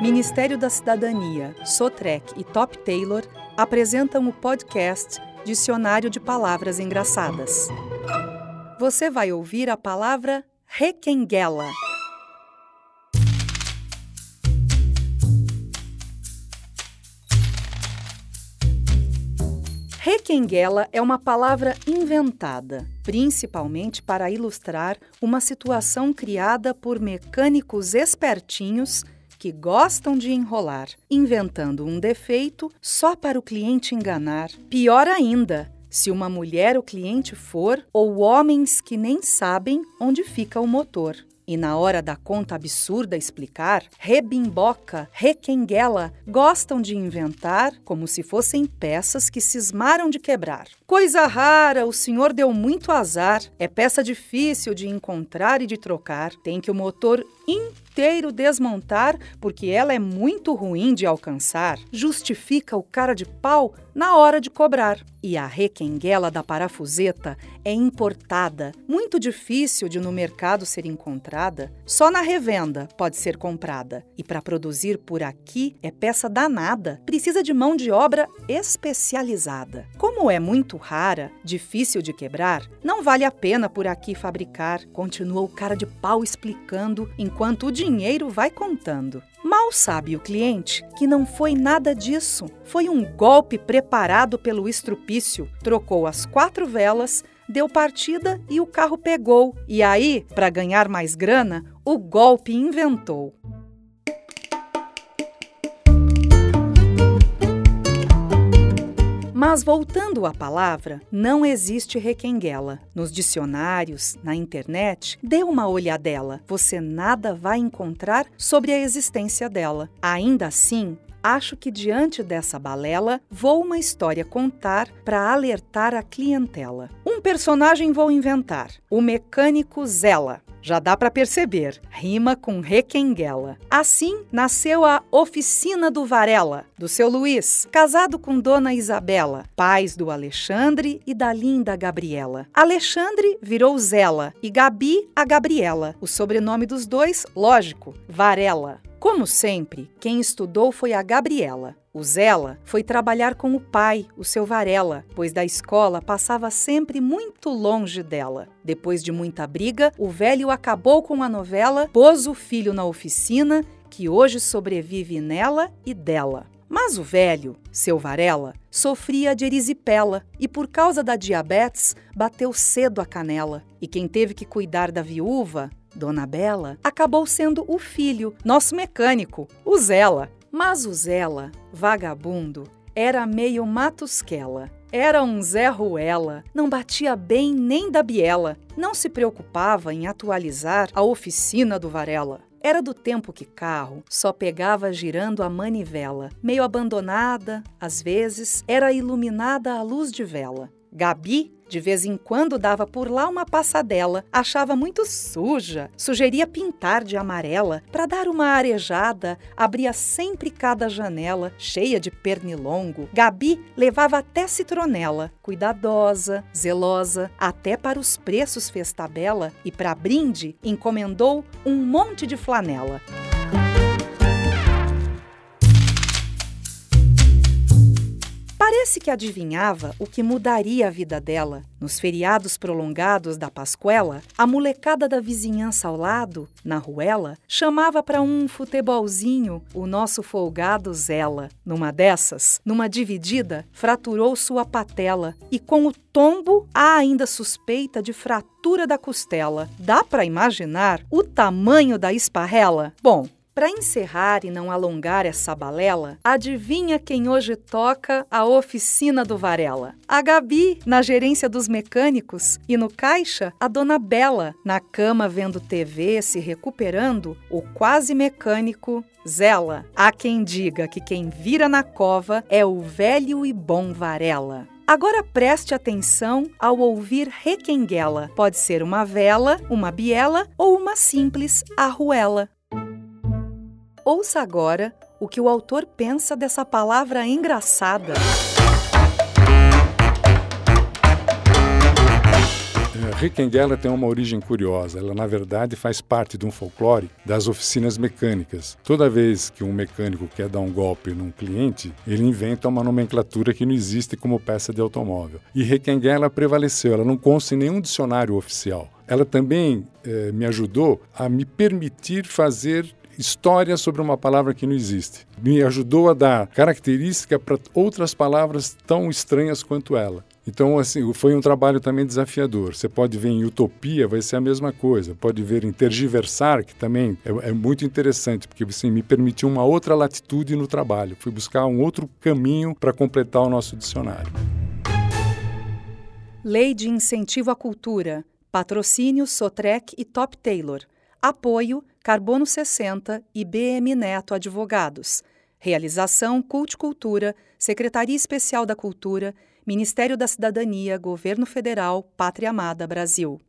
Ministério da Cidadania, Sotrec e Top Taylor apresentam o podcast Dicionário de Palavras Engraçadas. Você vai ouvir a palavra requenguela. Requenguela é uma palavra inventada, principalmente para ilustrar uma situação criada por mecânicos espertinhos que gostam de enrolar, inventando um defeito só para o cliente enganar. Pior ainda, se uma mulher o cliente for ou homens que nem sabem onde fica o motor. E na hora da conta absurda explicar, rebimboca, requenguela, gostam de inventar como se fossem peças que cismaram de quebrar. Coisa rara, o senhor deu muito azar. É peça difícil de encontrar e de trocar. Tem que o motor inteiro desmontar porque ela é muito ruim de alcançar. Justifica o cara de pau na hora de cobrar. E a requenguela da parafuseta é importada, muito difícil de no mercado ser encontrada. Só na revenda pode ser comprada. E para produzir por aqui é peça danada, precisa de mão de obra especializada. Como é muito rara, difícil de quebrar, não vale a pena por aqui fabricar, continua o cara de pau explicando enquanto o dinheiro vai contando. Mal sabe o cliente que não foi nada disso. Foi um golpe preparado pelo estrupício. Trocou as quatro velas, deu partida e o carro pegou. E aí, para ganhar mais grana, o golpe inventou. Mas voltando à palavra, não existe requenguela. Nos dicionários, na internet, dê uma olhadela. Você nada vai encontrar sobre a existência dela. Ainda assim, acho que diante dessa balela, vou uma história contar para alertar a clientela. Um personagem vou inventar: o mecânico Zela. Já dá para perceber, rima com requenguela. Assim nasceu a Oficina do Varela, do seu Luiz, casado com Dona Isabela, pais do Alexandre e da linda Gabriela. Alexandre virou Zela e Gabi a Gabriela. O sobrenome dos dois, lógico, Varela. Como sempre, quem estudou foi a Gabriela. O Zela foi trabalhar com o pai, o seu Varela, pois da escola passava sempre muito longe dela. Depois de muita briga, o velho acabou com a novela, pôs o filho na oficina, que hoje sobrevive nela e dela. Mas o velho, seu Varela, sofria de erisipela e, por causa da diabetes, bateu cedo a canela. E quem teve que cuidar da viúva, Dona Bela, acabou sendo o filho, nosso mecânico, o Zela. Mas o Zela, vagabundo, era meio matusquela. Era um Zé Ruela, não batia bem nem da biela, não se preocupava em atualizar a oficina do Varela. Era do tempo que carro só pegava girando a manivela, meio abandonada, às vezes era iluminada à luz de vela. Gabi de vez em quando dava por lá uma passadela, achava muito suja, sugeria pintar de amarela para dar uma arejada, abria sempre cada janela, cheia de pernilongo. Gabi levava até citronela, cuidadosa, zelosa, até para os preços fez tabela e para brinde encomendou um monte de flanela. Parece que adivinhava o que mudaria a vida dela. Nos feriados prolongados da Pascuela, a molecada da vizinhança ao lado, na ruela, chamava para um futebolzinho o nosso folgado Zela. Numa dessas, numa dividida, fraturou sua patela e com o tombo há ainda suspeita de fratura da costela. Dá para imaginar o tamanho da esparrela? Bom, para encerrar e não alongar essa balela, adivinha quem hoje toca a oficina do Varela? A Gabi, na gerência dos mecânicos, e no caixa, a dona Bela, na cama vendo TV, se recuperando, o quase mecânico Zela. Há quem diga que quem vira na cova é o velho e bom Varela. Agora preste atenção ao ouvir requenguela. Pode ser uma vela, uma biela ou uma simples arruela. Ouça agora o que o autor pensa dessa palavra engraçada. Requenguela tem uma origem curiosa. Ela, na verdade, faz parte de um folclore das oficinas mecânicas. Toda vez que um mecânico quer dar um golpe num cliente, ele inventa uma nomenclatura que não existe como peça de automóvel. E Requenguela prevaleceu, ela não consta em nenhum dicionário oficial. Ela também eh, me ajudou a me permitir fazer história sobre uma palavra que não existe. Me ajudou a dar característica para outras palavras tão estranhas quanto ela. Então, assim, foi um trabalho também desafiador. Você pode ver em utopia, vai ser a mesma coisa. Pode ver em tergiversar, que também é, é muito interessante, porque assim, me permitiu uma outra latitude no trabalho. Fui buscar um outro caminho para completar o nosso dicionário. Lei de Incentivo à Cultura. Patrocínio Sotrec e Top Taylor. Apoio Carbono 60 e BM Neto Advogados. Realização Cult Cultura, Secretaria Especial da Cultura, Ministério da Cidadania, Governo Federal, Pátria Amada Brasil.